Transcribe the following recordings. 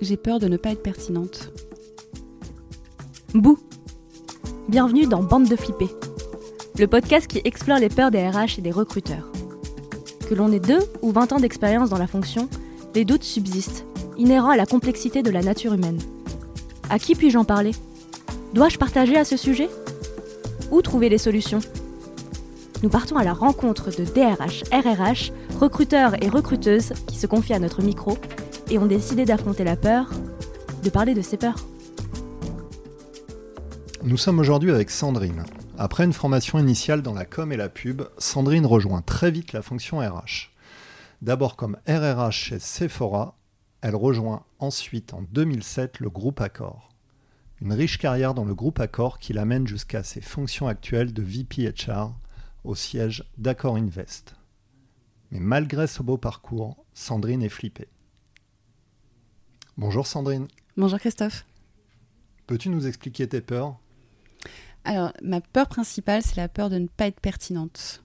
j'ai peur de ne pas être pertinente. Bouh Bienvenue dans Bande de flippés, le podcast qui explore les peurs des RH et des recruteurs. Que l'on ait deux ou 20 ans d'expérience dans la fonction, les doutes subsistent, inhérents à la complexité de la nature humaine. À qui puis-je en parler? Dois-je partager à ce sujet? Où trouver les solutions? Nous partons à la rencontre de DRH, RRH, recruteurs et recruteuses qui se confient à notre micro et ont décidé d'affronter la peur, de parler de ces peurs. Nous sommes aujourd'hui avec Sandrine. Après une formation initiale dans la com et la pub, Sandrine rejoint très vite la fonction RH. D'abord comme RRH chez Sephora, elle rejoint ensuite en 2007 le groupe Accor. Une riche carrière dans le groupe Accor qui l'amène jusqu'à ses fonctions actuelles de VP HR au siège d'Accor Invest. Mais malgré ce beau parcours, Sandrine est flippée. Bonjour Sandrine. Bonjour Christophe. Peux-tu nous expliquer tes peurs? Alors, ma peur principale, c'est la peur de ne pas être pertinente.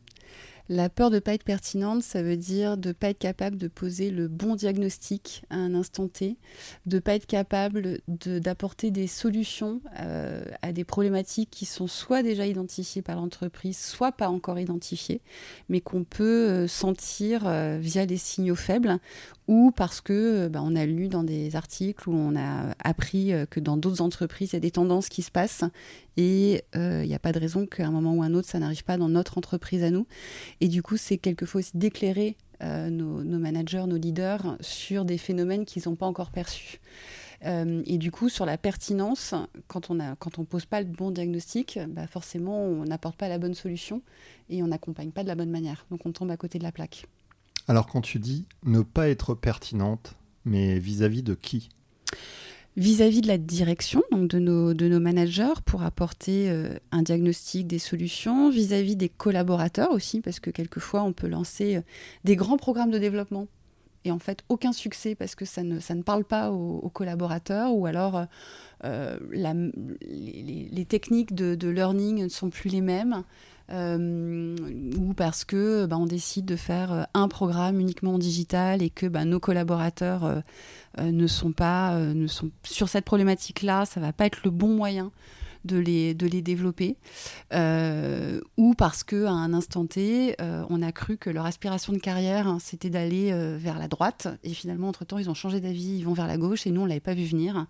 La peur de ne pas être pertinente, ça veut dire de ne pas être capable de poser le bon diagnostic à un instant T, de ne pas être capable d'apporter des solutions euh, à des problématiques qui sont soit déjà identifiées par l'entreprise, soit pas encore identifiées, mais qu'on peut euh, sentir euh, via des signaux faibles ou parce que bah, on a lu dans des articles où on a appris que dans d'autres entreprises, il y a des tendances qui se passent et il n'y a pas de raison qu'à un moment ou un autre, ça n'arrive pas dans notre entreprise à nous. Et du coup, c'est quelquefois aussi d'éclairer euh, nos, managers, nos leaders sur des phénomènes qu'ils n'ont pas encore perçus. Euh, et du coup, sur la pertinence, quand on ne pose pas le bon diagnostic, bah forcément, on n'apporte pas la bonne solution et on n'accompagne pas de la bonne manière. Donc, on tombe à côté de la plaque. Alors, quand tu dis ne pas être pertinente, mais vis-à-vis -vis de qui? Vis-à-vis de la direction, donc de nos, managers, pour apporter euh, un diagnostic, des solutions, vis-à-vis des collaborateurs aussi, parce que quelquefois on peut lancer euh, des grands programmes de développement et en fait aucun succès parce que ça ne, parle pas aux, collaborateurs ou alors euh, les, techniques de, learning ne sont plus les mêmes. Euh, ou parce que bah, on décide de faire euh, un programme uniquement en digital et que bah, nos collaborateurs euh, ne sont pas ne sont sur cette problématique là ça va pas être le bon moyen de les, de les développer, ou parce qu'à un instant T, on a cru que leur aspiration de carrière, hein, c'était d'aller vers la droite, et finalement, entre-temps, ils ont changé d'avis, ils vont vers la gauche, et nous, on ne l'avait pas vu venir.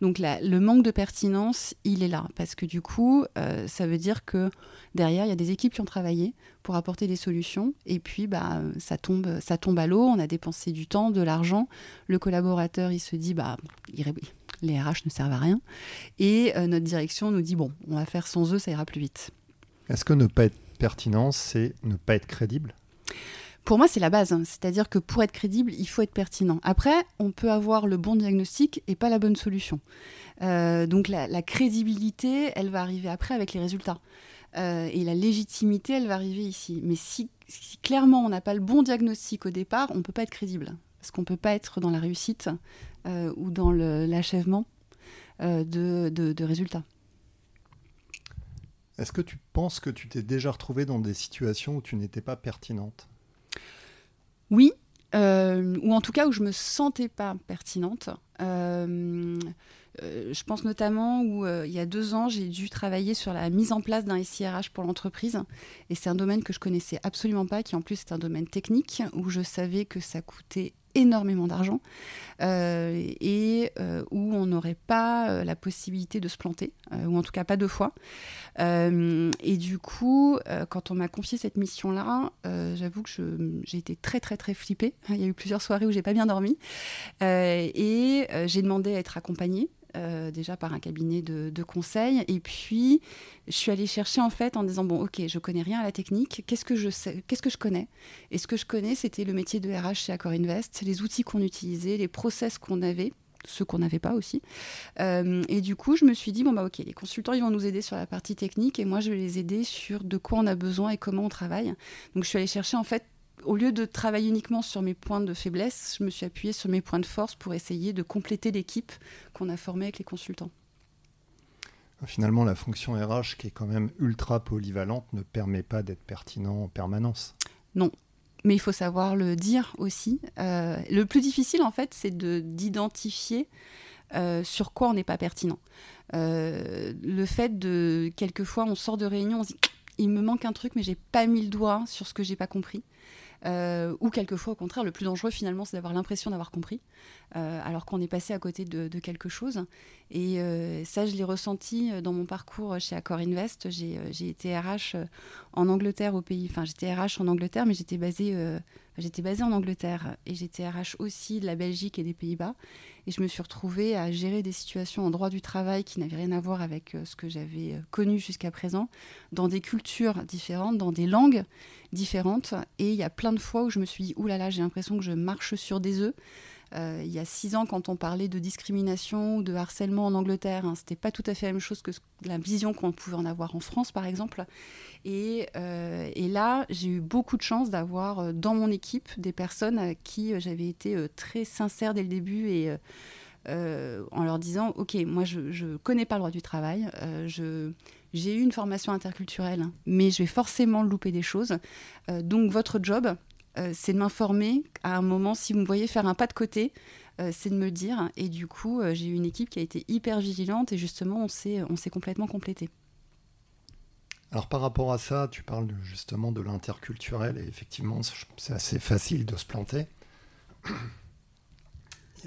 Donc le manque de pertinence, il est là, parce que du coup, ça veut dire que Derrière, il y a des équipes qui ont travaillé pour apporter des solutions. Et puis, bah, ça, tombe, ça tombe à l'eau. On a dépensé du temps, de l'argent. Le collaborateur, il se dit, bah, les RH ne servent à rien. Et euh, notre direction nous dit, bon, on va faire sans eux, ça ira plus vite. Est-ce que ne pas être pertinent, c'est ne pas être crédible? Pour moi, c'est la base. Hein. C'est-à-dire que pour être crédible, il faut être pertinent. Après, on peut avoir le bon diagnostic et pas la bonne solution. Euh, donc la, la, crédibilité, elle va arriver après avec les résultats. Euh, et la légitimité, elle va arriver ici. Mais si, clairement on n'a pas le bon diagnostic au départ, on ne peut pas être crédible. Parce qu'on ne peut pas être dans la réussite euh, ou dans l'achèvement euh, de, de, résultats. Est-ce que tu penses que tu t'es déjà retrouvée dans des situations où tu n'étais pas pertinente? Oui, ou en tout cas où je me sentais pas pertinente. Euh, je pense notamment où euh, il y a deux ans, j'ai dû travailler sur la mise en place d'un SIRH pour l'entreprise. Et c'est un domaine que je connaissais absolument pas, qui en plus est un domaine technique, où je savais que ça coûtait énormément d'argent euh, et où on n'aurait pas la possibilité de se planter, ou en tout cas pas deux fois. et du coup, quand on m'a confié cette mission-là, j'avoue que j'ai été très très très flippée. Il y a eu plusieurs soirées où j'ai pas bien dormi et j'ai demandé à être accompagnée. Euh, déjà par un cabinet de, conseil. Et puis, je suis allée chercher en fait en disant bon, ok, je connais rien à la technique. Qu'est-ce que je sais Qu'est-ce que je connais? Et ce que je connais, c'était le métier de RH chez Accor Invest, les outils qu'on utilisait, les process qu'on avait ceux qu'on n'avait pas aussi. Euh, et du coup, je me suis dit, bon, bah ok, les consultants, ils vont nous aider sur la partie technique et moi, je vais les aider sur de quoi on a besoin et comment on travaille. Donc, je suis allée chercher en fait au lieu de travailler uniquement sur mes points de faiblesse, je me suis appuyée sur mes points de force pour essayer de compléter l'équipe qu'on a formée avec les consultants. Finalement, la fonction RH, qui est quand même ultra polyvalente, ne permet pas d'être pertinent en permanence. Non. mais il faut savoir le dire aussi. le plus difficile, en fait, c'est d'identifier sur quoi on n'est pas pertinent. le fait de, quelquefois, on sort de réunion, on se dit, il me manque un truc, mais j'ai pas mis le doigt sur ce que j'ai pas compris. Euh, ou quelquefois, au contraire, le plus dangereux finalement, c'est d'avoir l'impression d'avoir compris, euh, alors qu'on est passé à côté de, quelque chose. Et euh, ça, je l'ai ressenti dans mon parcours chez Accor Invest. J'ai été RH en Angleterre au pays. Enfin, j'étais RH en Angleterre, mais j'étais basée, j'étais basée en Angleterre et j'étais RH aussi de la Belgique et des Pays-Bas. Et je me suis retrouvée à gérer des situations en droit du travail qui n'avaient rien à voir avec ce que j'avais connu jusqu'à présent, dans des cultures différentes, dans des langues différentes. Et il y a plein de fois où je me suis dit, oulala, j'ai l'impression que je marche sur des œufs. Euh, il y a six ans, quand on parlait de discrimination ou de harcèlement en Angleterre, hein, c'était pas tout à fait la même chose que la vision qu'on pouvait en avoir en France, par exemple. Et, euh, là, j'ai eu beaucoup de chance d'avoir euh, dans mon équipe des personnes à qui j'avais été très sincère dès le début et en leur disant, ok, moi je, ne connais pas le droit du travail, j'ai eu une formation interculturelle, mais je vais forcément louper des choses. Donc votre job, c'est de m'informer à un moment, si vous me voyez faire un pas de côté, euh, c'est de me le dire. Et du coup, j'ai eu une équipe qui a été hyper vigilante et justement, on s'est, on s'est complètement complété. Alors par rapport à ça, tu parles justement de l'interculturel et effectivement, c'est assez facile de se planter.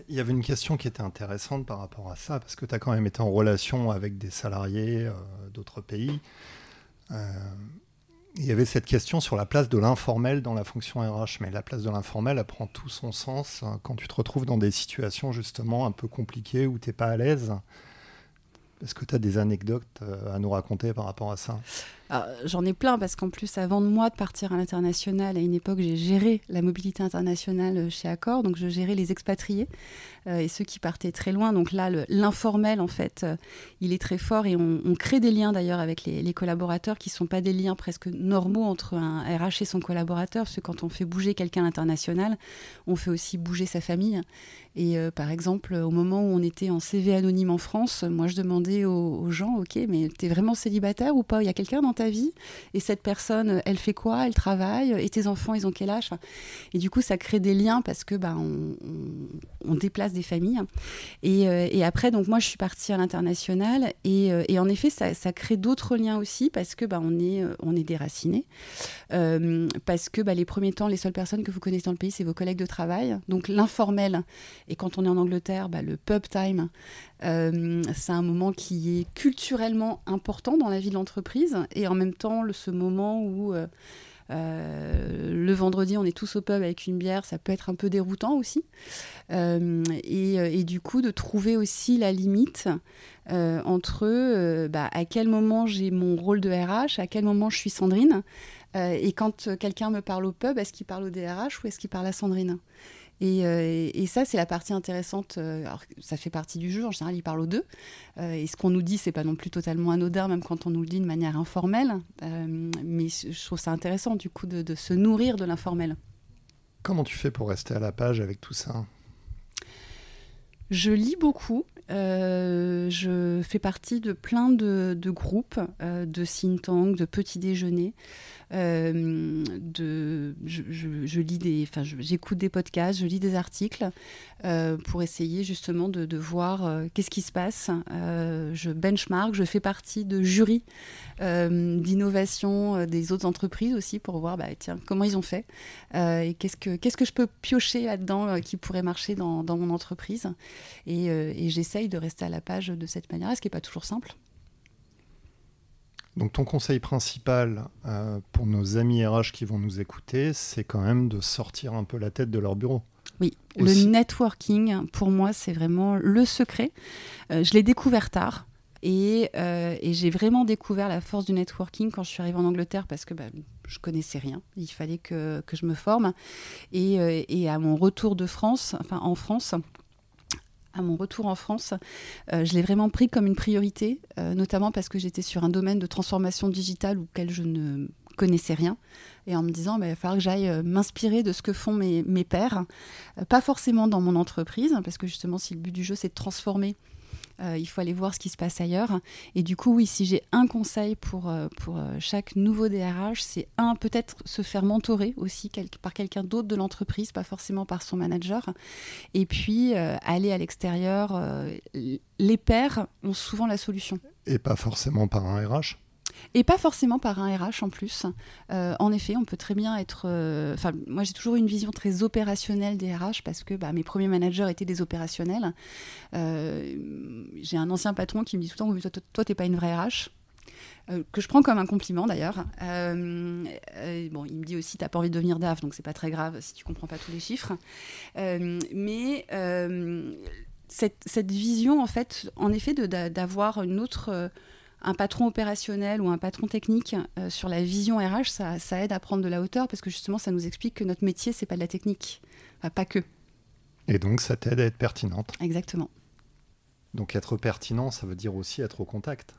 Il y avait une question qui était intéressante par rapport à ça, parce que tu as quand même été en relation avec des salariés euh, d'autres pays. Euh, il y avait cette question sur la place de l'informel dans la fonction RH, mais la place de l'informel, elle prend tout son sens hein, quand tu te retrouves dans des situations justement un peu compliquées où tu n'es pas à l'aise. Est-ce que tu as des anecdotes euh, à nous raconter par rapport à ça? J'en ai plein parce qu'en plus, avant de moi de partir à l'international, à une époque, j'ai géré la mobilité internationale euh, chez Accor, donc je gérais les expatriés euh, et ceux qui partaient très loin. Donc là, l'informel, en fait, il est très fort et on, crée des liens d'ailleurs avec les, collaborateurs qui ne sont pas des liens presque normaux entre un RH et son collaborateur, parce que quand on fait bouger quelqu'un à l'international, on fait aussi bouger sa famille. Et par exemple, au moment où on était en CV anonyme en France, moi je demandais aux, gens, ok, mais tu es vraiment célibataire ou pas? Il y a quelqu'un dans ta vie Et cette personne, elle fait quoi? Elle travaille Et tes enfants, ils ont quel âge? Et du coup, ça crée des liens parce que bah, on, déplace des familles. Euh, et, après, donc moi, je suis partie à l'international. Et, euh, en effet, ça, crée d'autres liens aussi parce que bah, on est, euh, on est déraciné. parce que bah, les premiers temps, les seules personnes que vous connaissez dans le pays, c'est vos collègues de travail. Donc l'informel. Et quand on est en Angleterre, bah, le pub time, c'est un moment qui est culturellement important dans la vie de l'entreprise et en même temps ce moment où euh, euh, le vendredi on est tous au pub avec une bière, ça peut être un peu déroutant aussi. Euh, et, du coup de trouver aussi la limite entre bah, à quel moment j'ai mon rôle de RH, à quel moment je suis Sandrine. et quand quelqu'un me parle au pub, est-ce qu'il parle au DRH ou est-ce qu'il parle à Sandrine? Euh, et, ça, c'est la partie intéressante. Euh, alors, ça fait partie du jeu. En général, il parle aux deux. Euh, et ce qu'on nous dit, c'est pas non plus totalement anodin, même quand on nous le dit de manière informelle. mais je trouve ça intéressant, du coup, de, se nourrir de l'informel. Comment tu fais pour rester à la page avec tout ça? Je lis beaucoup. je fais partie de plein de, de groupes, de think tanks, de petits déjeuners. Euh, je, lis des, enfin, j'écoute des podcasts, je lis des articles euh, pour essayer justement de, voir euh, qu'est-ce qui se passe. je benchmark, je fais partie de jury d'innovation des autres entreprises aussi pour voir, bah, tiens, comment ils ont fait et qu'est-ce que qu'est-ce que je peux piocher là-dedans qui pourrait marcher dans, dans mon entreprise. Et, et j'essaye de rester à la page de cette manière, ce qui n'est pas toujours simple. Donc ton conseil principal euh, pour nos amis RH qui vont nous écouter, c'est quand même de sortir un peu la tête de leur bureau. Oui, le networking, pour moi, c'est vraiment le secret. Euh, je l'ai découvert tard. Euh, et, j'ai vraiment découvert la force du networking quand je suis arrivée en Angleterre parce que bah, je connaissais rien. Il fallait que, que je me forme. Et, et, à mon retour de France, enfin en France, à mon retour en France, euh, je l'ai vraiment pris comme une priorité, euh, notamment parce que j'étais sur un domaine de transformation digitale auquel je ne connaissais rien, et en me disant, bah, il va falloir que j'aille euh, m'inspirer de ce que font mes, mes pairs, pas forcément dans mon entreprise, parce que justement, si le but du jeu, c'est de transformer, Euh, il faut aller voir ce qui se passe ailleurs. Et du coup, oui, si j'ai un conseil pour, euh, pour euh, chaque nouveau DRH, c'est un, peut-être se faire mentorer aussi par quelqu'un d'autre de l'entreprise, pas forcément par son manager. Et puis, aller à l'extérieur. les pairs ont souvent la solution. Et pas forcément par un RH et pas forcément par un RH en plus. Euh, en effet, on peut très bien être. Euh, enfin, moi, j'ai toujours une vision très opérationnelle des RH parce que bah, mes premiers managers étaient des opérationnels. Euh, j'ai un ancien patron qui me dit tout le temps Toi, tu n'es pas une vraie RH. que je prends comme un compliment d'ailleurs. bon, il me dit aussi, t'as pas envie de devenir DAF, donc c'est pas très grave si tu comprends pas tous les chiffres. mais cette, cette, vision, en fait, en effet, d'avoir une autre un patron opérationnel ou un patron technique euh, sur la vision RH, ça, aide à prendre de la hauteur parce que justement, ça nous explique que notre métier, c'est pas de la technique. pas que. Et donc, ça t'aide à être pertinente. Exactement. Donc, être pertinent, ça veut dire aussi être au contact.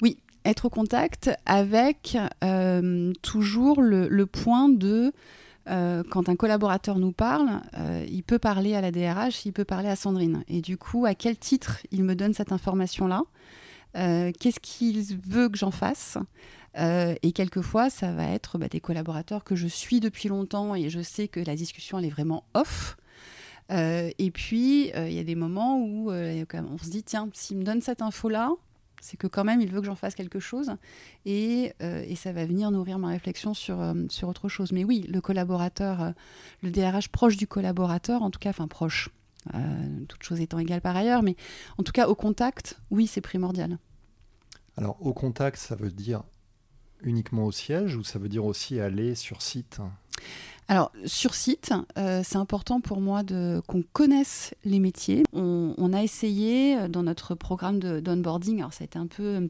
Oui, être au contact avec euh, toujours le, point de. Euh, quand un collaborateur nous parle, il peut parler à la DRH, il peut parler à Sandrine. Et du coup, à quel titre il me donne cette information-là? Euh, qu'est-ce qu'il veut que j'en fasse euh, et quelquefois, ça va être bah, des collaborateurs que je suis depuis longtemps et je sais que la discussion, elle est vraiment off. Euh, et puis, il y a des moments où on se dit, tiens, s'il me donne cette info-là, c'est que quand même, il veut que j'en fasse quelque chose. Et, ça va venir nourrir ma réflexion sur, sur autre chose. Mais oui, le collaborateur, le DRH proche du collaborateur, en tout cas, enfin proche, toutes choses étant égales par ailleurs, mais en tout cas au contact, oui, c'est primordial. Alors au contact, ça veut dire uniquement au siège ou ça veut dire aussi aller sur site? Alors, sur site, euh, c'est important pour moi qu'on connaisse les métiers. On, on, a essayé euh, dans notre programme d'onboarding, alors ça a été un peu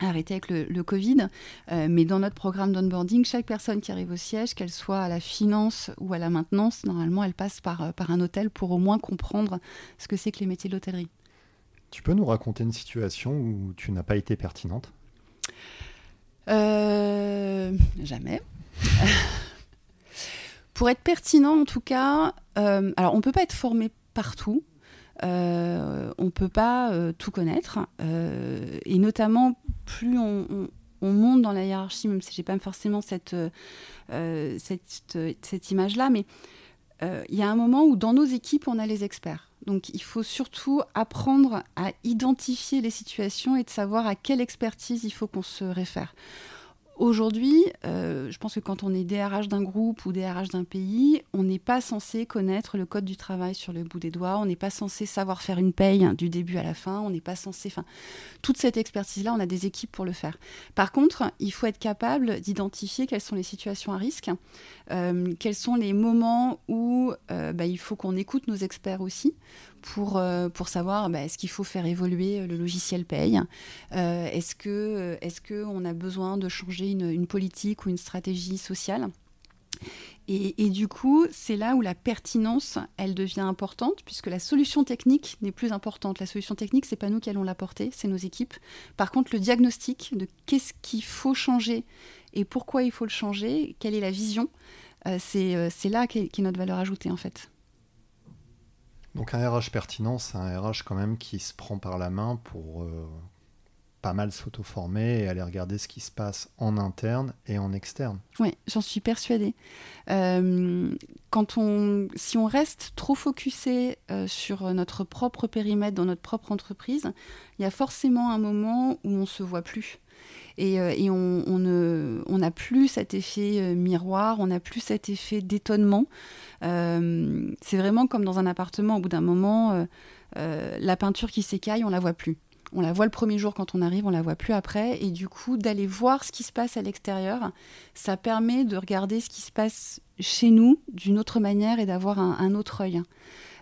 arrêté avec le, Covid. Euh, mais dans notre programme d'onboarding, chaque personne qui arrive au siège, qu'elle soit à la finance ou à la maintenance, normalement, elle passe par, euh, par un hôtel pour au moins comprendre ce que c'est que les métiers de l'hôtellerie. Tu peux nous raconter une situation où tu n'as pas été pertinente? Euh, Jamais. pour être pertinent, en tout cas, alors on ne peut pas être formé partout. Euh, on ne peut pas euh, tout connaître. Euh, et notamment, plus on, monte dans la hiérarchie, même si je n'ai pas forcément cette, cette, cette image-là, mais il y a un moment où dans nos équipes, on a les experts. Donc il faut surtout apprendre à identifier les situations et de savoir à quelle expertise il faut qu'on se réfère. Aujourd'hui, euh, je pense que quand on est DRH d'un groupe ou DRH d'un pays, on n'est pas censé connaître le code du travail sur le bout des doigts, on n'est pas censé savoir faire une paye du début à la fin, on n'est pas censé... Enfin, toute cette expertise-là, on a des équipes pour le faire. Par contre, il faut être capable d'identifier quelles sont les situations à risque, euh, quels sont les moments où euh, bah, il faut qu'on écoute nos experts aussi pour, euh, pour savoir bah, est-ce qu'il faut faire évoluer euh, le logiciel paye euh, Est-ce qu'on a besoin de changer une, une, politique ou une stratégie sociale? Et, et, du coup, c'est là où la pertinence, elle devient importante, puisque la solution technique n'est plus importante. La solution technique, c'est pas nous qui allons l'apporter, c'est nos équipes. Par contre, le diagnostic de qu'est-ce qu'il faut changer et pourquoi il faut le changer, quelle est la vision, c'est là qu'est notre valeur ajoutée en fait. Donc un RH pertinent, c'est un RH quand même qui se prend par la main pour euh, pas mal s'auto-former et aller regarder ce qui se passe en interne et en externe. Oui, j'en suis persuadée. Euh, quand on, si on reste trop focusé euh, sur notre propre périmètre dans notre propre entreprise, il y a forcément un moment où on se voit plus. Et, et on n'a plus cet effet miroir, on n'a plus cet effet d'étonnement. Euh, c'est vraiment comme dans un appartement, au bout d'un moment, euh, euh, la peinture qui s'écaille, on la voit plus. On la voit le premier jour quand on arrive, on la voit plus après. Et du coup, d'aller voir ce qui se passe à l'extérieur, ça permet de regarder ce qui se passe chez nous d'une autre manière et d'avoir un, autre œil.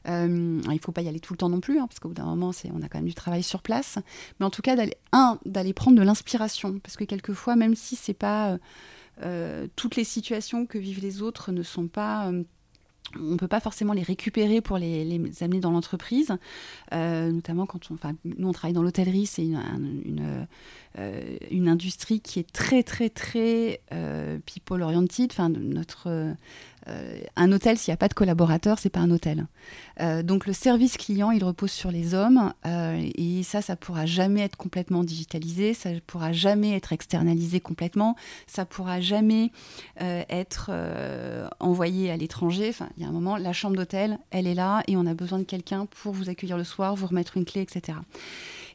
Il ne faut pas y aller tout le temps non plus, hein, parce qu'au bout d'un moment, on a quand même du travail sur place. Mais en tout cas, d'aller, un, d'aller prendre de l'inspiration, parce que quelquefois, même si c'est pas toutes les situations que vivent les autres ne sont pas on ne peut pas forcément les récupérer pour les, amener dans l'entreprise, euh, notamment quand on, enfin, nous on travaille dans l'hôtellerie, c'est une, euh, une, industrie qui est très très très euh, people oriented. Enfin, notre euh, un hôtel, s'il n'y a pas de collaborateurs, c'est pas un hôtel. Euh, donc le service client, il repose sur les hommes euh, et ça, ça pourra jamais être complètement digitalisé, ça pourra jamais être externalisé complètement, ça pourra jamais être envoyé à l'étranger. Enfin, il y a un moment, la chambre d'hôtel, elle est là et on a besoin de quelqu'un pour vous accueillir le soir, vous remettre une clé, etc.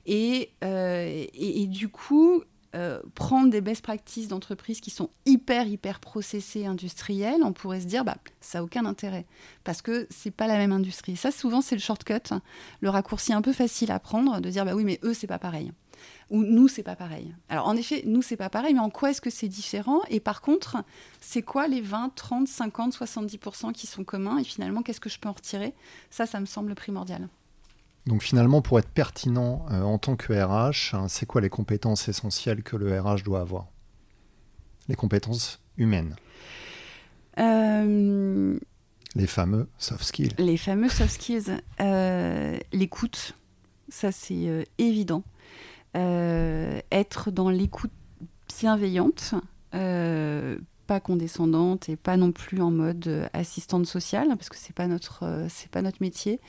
Et, et, et, du coup, euh, prendre des best practices d'entreprises qui sont hyper, hyper processées, industrielles, on pourrait se dire, bah, ça n'a aucun intérêt. Parce que c'est pas la même industrie. Ça, souvent, c'est le shortcut, le raccourci un peu facile à prendre, de dire, bah oui, mais eux, c'est pas pareil. Ou nous, c'est pas pareil. Alors, en effet, nous, c'est pas pareil, mais en quoi est-ce que c'est différent? Et par contre, c'est quoi les 20, 30, 50, 70% qui sont communs? Et finalement, qu'est-ce que je peux en retirer? Ça, ça me semble primordial. Donc finalement, pour être pertinent euh, en tant que RH, hein, c'est quoi les compétences essentielles que le RH doit avoir? Les compétences humaines. Euh, les fameux soft skills. Les fameux soft skills. Euh, l'écoute, ça c'est évident. être dans l'écoute bienveillante, pas condescendante et pas non plus en mode assistante sociale, parce que c'est pas notre, c'est pas notre métier.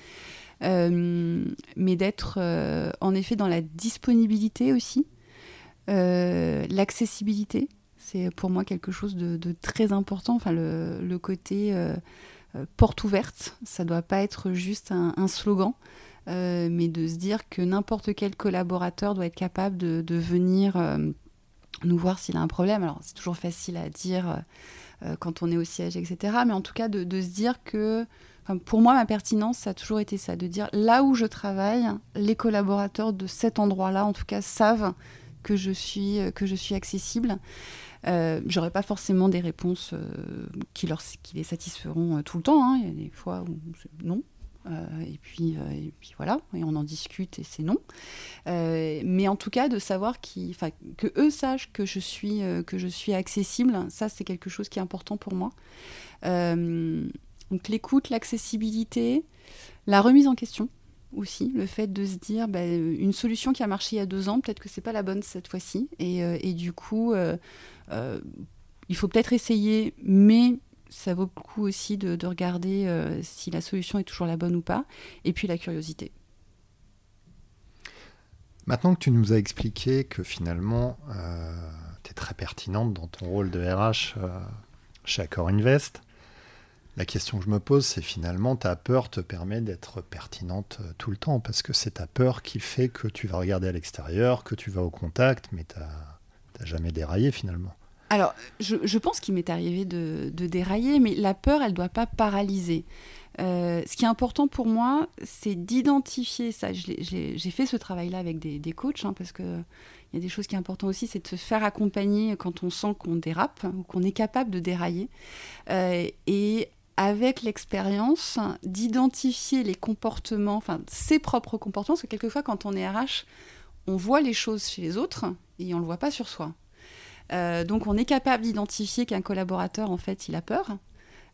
Euh, mais d'être euh, en effet dans la disponibilité aussi, euh, l'accessibilité. C'est pour moi quelque chose de, très important. Enfin, le, côté porte ouverte, ça doit pas être juste un, slogan. mais de se dire que n'importe quel collaborateur doit être capable de, venir nous voir s'il a un problème. Alors c'est toujours facile à dire quand on est au siège, etc. Mais en tout cas de se dire que pour moi, ma pertinence, ça a toujours été ça, de dire là où je travaille, les collaborateurs de cet endroit-là, en tout cas, savent que je suis, euh, que je suis accessible. Euh, pas forcément des réponses euh, qui, leur, qui les satisferont tout le temps. Hein. Il y a des fois où non. et, puis, et puis voilà, et on en discute et c'est non. mais en tout cas, de savoir qui, que eux sachent que je suis, que je suis accessible, ça c'est quelque chose qui est important pour moi. Donc l'écoute, l'accessibilité, la remise en question aussi, le fait de se dire bah, une solution qui a marché il y a deux ans, peut-être que c'est pas la bonne cette fois-ci, et, euh, du coup, euh, euh, il faut peut-être essayer, mais ça vaut le coup aussi de, regarder si la solution est toujours la bonne ou pas, et puis la curiosité. Maintenant que tu nous as expliqué que finalement, tu es très pertinente dans ton rôle de RH chez Accor Invest, la question que je me pose, c'est finalement ta peur te permet d'être pertinente euh, tout le temps, parce que c'est ta peur qui fait que tu vas regarder à l'extérieur, que tu vas au contact, mais tu n'as jamais déraillé finalement. Alors, je, pense qu'il m'est arrivé de, dérailler, mais la peur, elle ne doit pas paralyser. Euh, ce qui est important pour moi, c'est d'identifier ça. J'ai fait ce travail-là avec des, coachs, hein, parce que il y a des choses qui sont importantes aussi, c'est de se faire accompagner quand on sent qu'on dérape ou qu'on est capable de dérailler. Euh, et avec l'expérience, d'identifier les comportements, enfin ses propres comportements, parce que quelquefois quand on est RH, on voit les choses chez les autres et on ne le voit pas sur soi. Euh, donc on est capable d'identifier qu'un collaborateur, en fait, il a peur.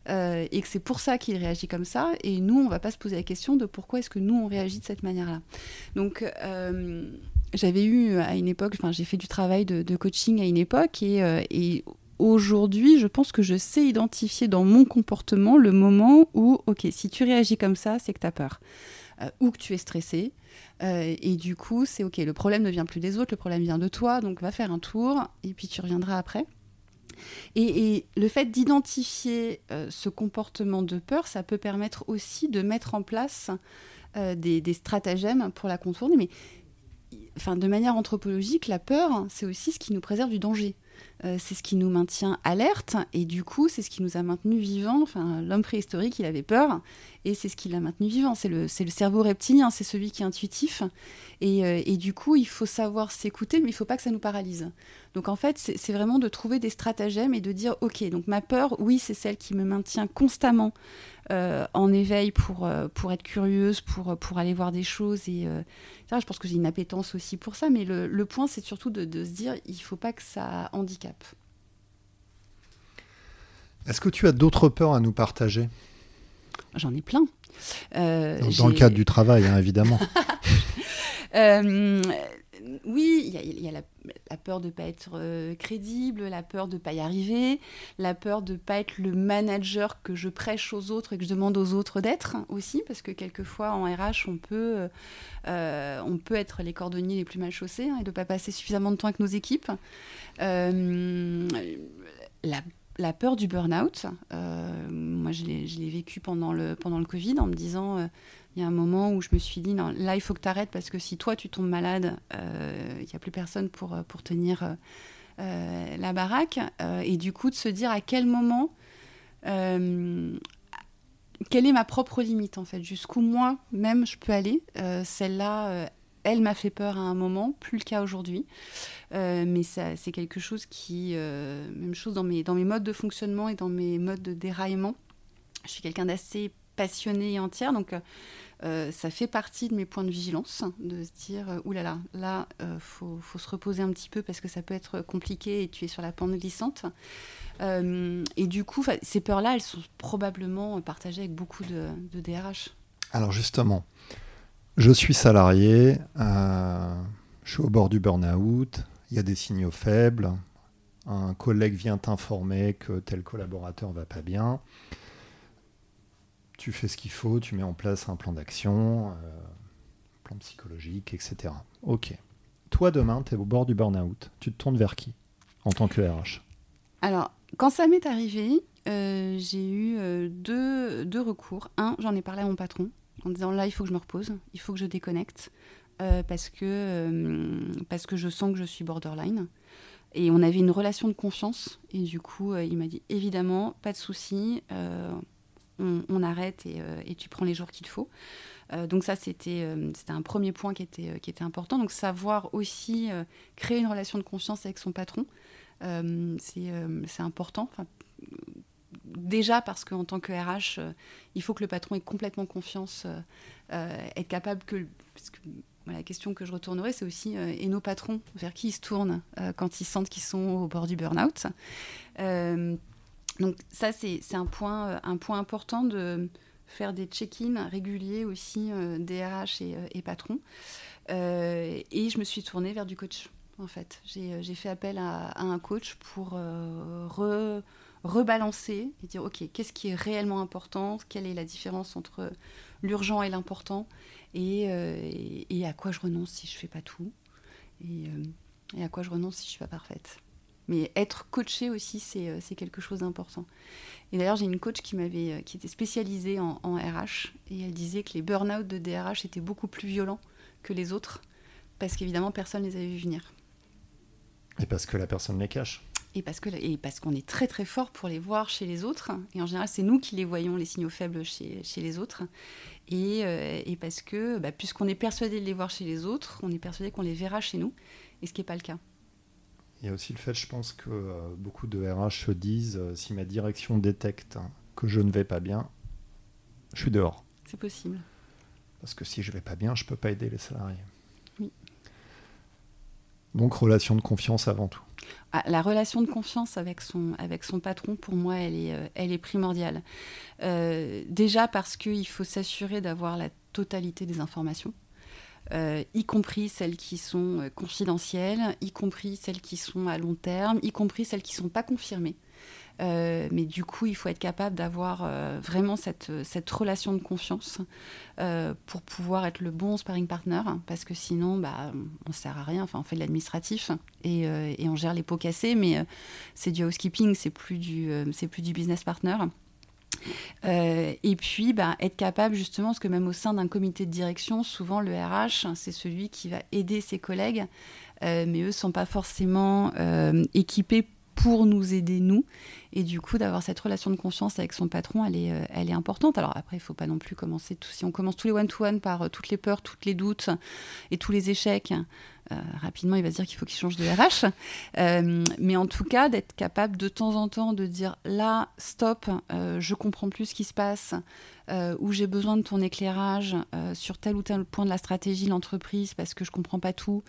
Euh, et que c'est pour ça qu'il réagit comme ça. Et nous, on ne va pas se poser la question de pourquoi est-ce que nous, on réagit de cette manière-là. Donc, euh, j'avais eu à une époque, enfin, j'ai fait du travail de, coaching à une époque, et, et aujourd'hui, je pense que je sais identifier dans mon comportement le moment où, ok, si tu réagis comme ça, c'est que tu as peur. Euh, ou que tu es stressé. Euh, et du coup, c'est ok, le problème ne vient plus des autres, le problème vient de toi, donc va faire un tour, et puis tu reviendras après. Et, le fait d'identifier euh, ce comportement de peur, ça peut permettre aussi de mettre en place des, des, stratagèmes pour la contourner. Mais enfin, de manière anthropologique, la peur, c'est aussi ce qui nous préserve du danger. Euh, c'est ce qui nous maintient alerte et du coup c'est ce qui nous a maintenu vivants. Enfin, l'homme préhistorique il avait peur et c'est ce qui l'a maintenu vivant. C'est le, cerveau reptilien, c'est celui qui est intuitif et, euh, et, du coup il faut savoir s'écouter mais il faut pas que ça nous paralyse. Donc en fait c'est vraiment de trouver des stratagèmes et de dire ok donc ma peur oui c'est celle qui me maintient constamment euh, en éveil pour, être curieuse, pour, pour aller voir des choses et je pense que j'ai une appétence aussi pour ça, mais le, point, c'est surtout de, se dire, il ne faut pas que ça handicape. Est-ce que tu as d'autres peurs à nous partager? J'en ai plein. Euh, dans, le cadre du travail, hein, évidemment. Euh, oui, il y, a, la peur de ne pas être euh, crédible, la peur de ne pas y arriver, la peur de ne pas être le manager que je prêche aux autres et que je demande aux autres d'être aussi, parce que quelquefois en RH, on peut, euh, on peut être les cordonniers les plus mal chaussés hein, et de ne pas passer suffisamment de temps avec nos équipes. la peur du burn-out, euh, moi je l'ai vécu pendant le, Covid en me disant, euh, il y a un moment où je me suis dit, non, là il faut que tu arrêtes parce que si toi tu tombes malade, euh, il n'y a plus personne pour, pour tenir la baraque. et du coup de se dire à quel moment, quelle est ma propre limite en fait, jusqu'où moi même je peux aller? Celle-là, elle m'a fait peur à un moment, plus le cas aujourd'hui. Euh, mais c'est quelque chose qui, euh, même chose dans mes, dans mes modes de fonctionnement et dans mes modes de déraillement. Je suis quelqu'un d'assez passionné et entière, donc euh, ça fait partie de mes points de vigilance, de se dire, oulala, là, là faut, faut, se reposer un petit peu parce que ça peut être compliqué et tu es sur la pente glissante. et du coup, ces peurs-là, elles sont probablement partagées avec beaucoup de, de DRH. Alors justement, je suis salarié, euh, je suis au bord du burn-out, il y a des signaux faibles, un collègue vient t'informer que tel collaborateur va pas bien. Tu fais ce qu'il faut, tu mets en place un plan d'action, euh, plan psychologique, etc. Ok. Toi, demain, tu es au bord du burn-out. Tu te tournes vers qui en tant que RH Alors, quand ça m'est arrivé, euh, j'ai eu deux, deux recours. Un, j'en ai parlé à mon patron en disant là, il faut que je me repose, il faut que je déconnecte, euh, parce, que, euh, parce que je sens que je suis borderline. Et on avait une relation de confiance, et du coup, euh, il m'a dit évidemment, pas de souci, on, arrête et, et, tu prends les jours qu'il faut. donc ça, c'était c'était un premier point qui était, important. Donc savoir aussi créer une relation de confiance avec son patron, c'est important. Déjà parce qu'en tant que RH, euh, il faut que le patron ait complètement confiance, euh, euh, être capable que... la question que je retournerai, c'est aussi et nos patrons, vers qui ils se tournent quand ils sentent qu'ils sont au bord du burn-out. Donc ça, c'est un point, un point important de faire des check-ins réguliers aussi des RH et, et patrons. et je me suis tournée vers du coach, en fait. J'ai fait appel à, un coach pour re rebalancer et dire ok qu'est-ce qui est réellement important? Quelle est la différence entre l'urgent et l'important? Et, euh, à quoi je renonce si je fais pas tout? Et, euh, et, à quoi je renonce si je suis pas parfaite? Mais être coachée aussi c'est, euh, c'est quelque chose d'important. Et d'ailleurs j'ai une coach qui m'avait qui était spécialisée en, en RH et elle disait que les burn-out de DRH étaient beaucoup plus violents que les autres parce qu'évidemment personne les avait vu venir. Et parce que la personne les cache. Et parce que et parce qu'on est très très fort pour les voir chez les autres et en général c'est nous qui les voyons les signaux faibles chez, chez les autres. Et, euh, et parce que bah, puisqu'on est persuadé de les voir chez les autres on est persuadé qu'on les verra chez nous et ce qui n'est pas le cas il y a aussi le fait je pense que euh, beaucoup de RH se disent euh, si ma direction détecte que je ne vais pas bien je suis dehors c'est possible parce que si je vais pas bien je peux pas aider les salariés oui. donc relation de confiance avant tout ah, la relation de confiance avec son, avec son patron, pour moi, elle est, euh, elle est primordiale. Euh, déjà parce qu'il faut s'assurer d'avoir la totalité des informations. Euh, y compris celles qui sont confidentielles, y compris celles qui sont à long terme, y compris celles qui ne sont pas confirmées. Euh, mais du coup, il faut être capable d'avoir euh, vraiment cette, relation de confiance euh, pour pouvoir être le bon sparring partner, parce que sinon, bah, on ne sert à rien. Enfin, on fait de l'administratif et, on gère les pots cassés, mais c'est du housekeeping, c'est plus du business partner. Et puis, bah, être capable justement, parce que même au sein d'un comité de direction, souvent le RH, c'est celui qui va aider ses collègues, mais eux ne sont pas forcément équipés pour nous aider, nous. Et du coup, d'avoir cette relation de confiance avec son patron, elle est, euh, elle importante. Alors après, il ne faut pas non plus commencer, tout, si on commence tous les one-to-one par euh, toutes les peurs, tous les doutes et tous les échecs, euh, rapidement, il va se dire qu'il faut qu'il change de RH. mais en tout cas, d'être capable de temps en temps de dire là, stop, je comprends plus ce qui se passe, ou j'ai besoin de ton éclairage sur tel ou tel point de la stratégie de l'entreprise parce que je comprends pas tout,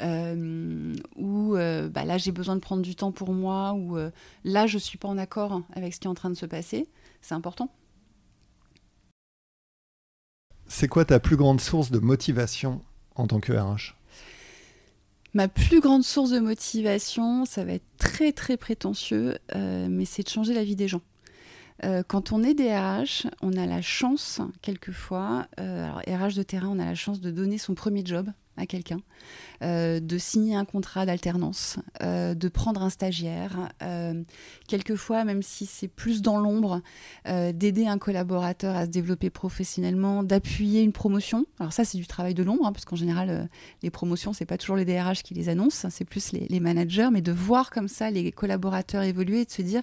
ou bah, là, j'ai besoin de prendre du temps pour moi, ou là, je suis pas en accord avec ce qui est en train de se passer, c'est important. C'est quoi ta plus grande source de motivation en tant que RH Ma plus grande source de motivation, ça va être très très prétentieux, euh, mais c'est de changer la vie des gens. Euh, quand on est DRH, on a la chance, quelquefois, euh, alors RH de terrain, on a la chance de donner son premier job à quelqu'un, euh, de signer un contrat d'alternance, euh, de prendre un stagiaire, euh, quelquefois, même si c'est plus dans l'ombre, d'aider un collaborateur à se développer professionnellement, d'appuyer une promotion. Alors ça, c'est du travail de l'ombre, hein, parce qu'en général, les promotions, c'est pas toujours les DRH qui les annoncent, c'est plus les, les, managers, mais de voir comme ça les collaborateurs évoluer et de se dire,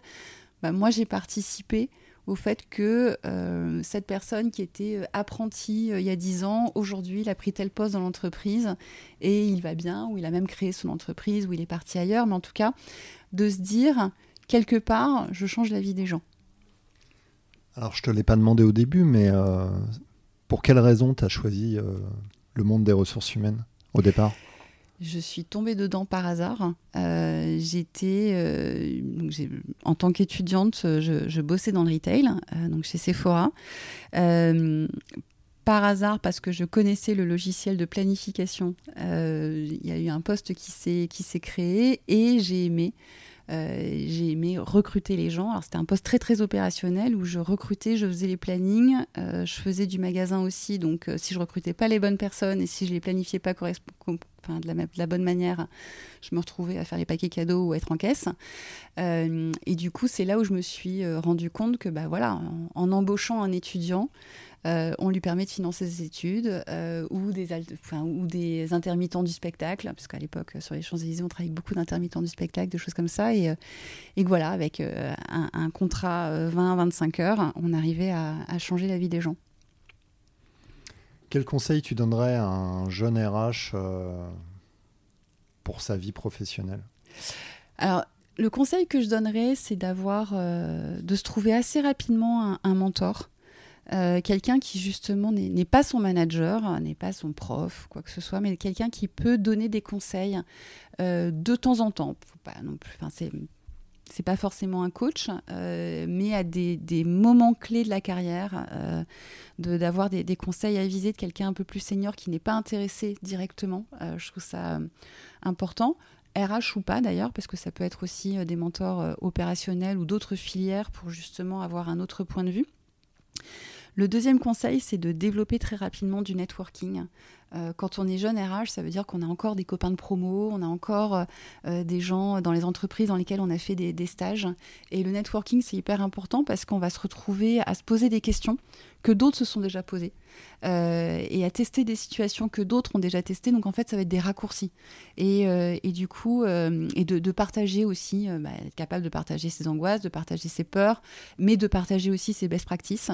bah, moi j'ai participé au fait que euh, cette personne qui était euh, apprentie euh, il y a 10 ans, aujourd'hui, il a pris tel poste dans l'entreprise et il va bien, ou il a même créé son entreprise, ou il est parti ailleurs, mais en tout cas, de se dire, quelque part, je change la vie des gens. Alors, je ne te l'ai pas demandé au début, mais pour quelle raison tu as choisi le monde des ressources humaines au départ? Je suis tombée dedans par hasard. Euh, j'étais, euh, en tant qu'étudiante, je, bossais dans le retail, euh, donc chez Sephora. par hasard, parce que je connaissais le logiciel de planification, il y a eu un poste qui s'est, qui s'est créé et j'ai aimé. J'ai aimé recruter les gens. Alors c'était un poste très très opérationnel où je recrutais, je faisais les plannings, je faisais du magasin aussi. Donc si je recrutais pas les bonnes personnes et si je les planifiais pas correctement de, la, bonne manière, je me retrouvais à faire les paquets cadeaux ou être en caisse. Euh, et du coup, c'est là où je me suis euh, rendu compte que, bah, voilà, en, embauchant un étudiant, euh, on lui permet de financer ses études ou, des ou des intermittents du spectacle, parce qu'à l'époque, sur les Champs-Élysées, on travaillait avec beaucoup d'intermittents du spectacle, de choses comme ça. Et, et voilà, avec un, contrat 20-25 heures, on arrivait à changer la vie des gens. Quel conseil tu donnerais à un jeune RH euh, pour sa vie professionnelle? Alors, le conseil que je donnerais, c'est d'avoir, euh, de se trouver assez rapidement un, mentor. Euh, quelqu'un qui justement n'est pas son manager, n'est pas son prof, quoi que ce soit, mais quelqu'un qui peut donner des conseils de temps en temps. Pas non plus, c'est c'est pas forcément un coach, euh, mais à des, moments clés de la carrière, euh, d'avoir des, conseils avisés de quelqu'un un peu plus senior qui n'est pas intéressé directement. Euh, je trouve ça important. RH ou pas d'ailleurs, parce que ça peut être aussi des mentors opérationnels ou d'autres filières pour justement avoir un autre point de vue. Le deuxième conseil, c'est de développer très rapidement du networking. Euh, quand on est jeune RH, ça veut dire qu'on a encore des copains de promo, on a encore euh, euh, des gens dans les entreprises dans lesquelles on a fait des, stages. Et le networking, c'est hyper important parce qu'on va se retrouver à se poser des questions que d'autres se sont déjà posées et à tester des situations que d'autres ont déjà testées. Donc en fait, ça va être des raccourcis. Et, du coup, et de, partager aussi, bah, être capable de partager ses angoisses, de partager ses peurs, mais de partager aussi ses best practices.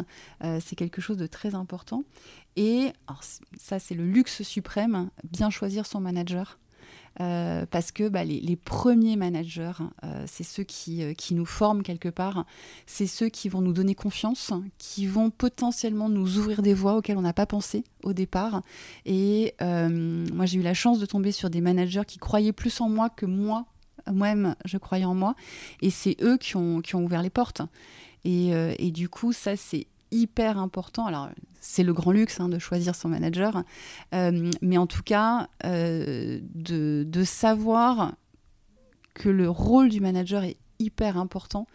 c'est quelque chose de très important. Et ça, c'est le luxe suprême, bien choisir son manager. Euh, parce que bah, les, premiers managers, euh, c'est ceux qui, euh, qui, nous forment quelque part, c'est ceux qui vont nous donner confiance, qui vont potentiellement nous ouvrir des voies auxquelles on n'a pas pensé au départ. Et moi, j'ai eu la chance de tomber sur des managers qui croyaient plus en moi que moi, moi-même, je croyais en moi. Et c'est eux qui ont, ouvert les portes. Et du coup, ça, c'est hyper important. Alors, c'est le grand luxe hein, de choisir son manager, euh, mais en tout cas, euh, de, savoir que le rôle du manager est hyper important.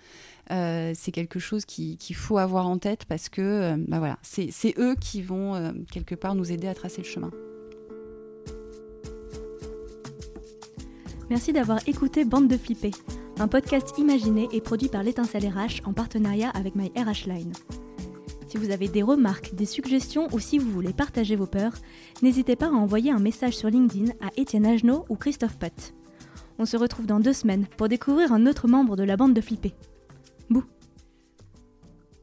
Euh, c'est quelque chose qu'il faut avoir en tête parce que bah voilà, c'est eux qui vont quelque part nous aider à tracer le chemin. Merci d'avoir écouté Bande de Flipper, un podcast imaginé et produit par l'étincelle RH en partenariat avec My RH Line. Si vous avez des remarques, des suggestions ou si vous voulez partager vos peurs, n'hésitez pas à envoyer un message sur LinkedIn à Étienne Agenot ou Christophe Pott. On se retrouve dans deux semaines pour découvrir un autre membre de la bande de Flippé.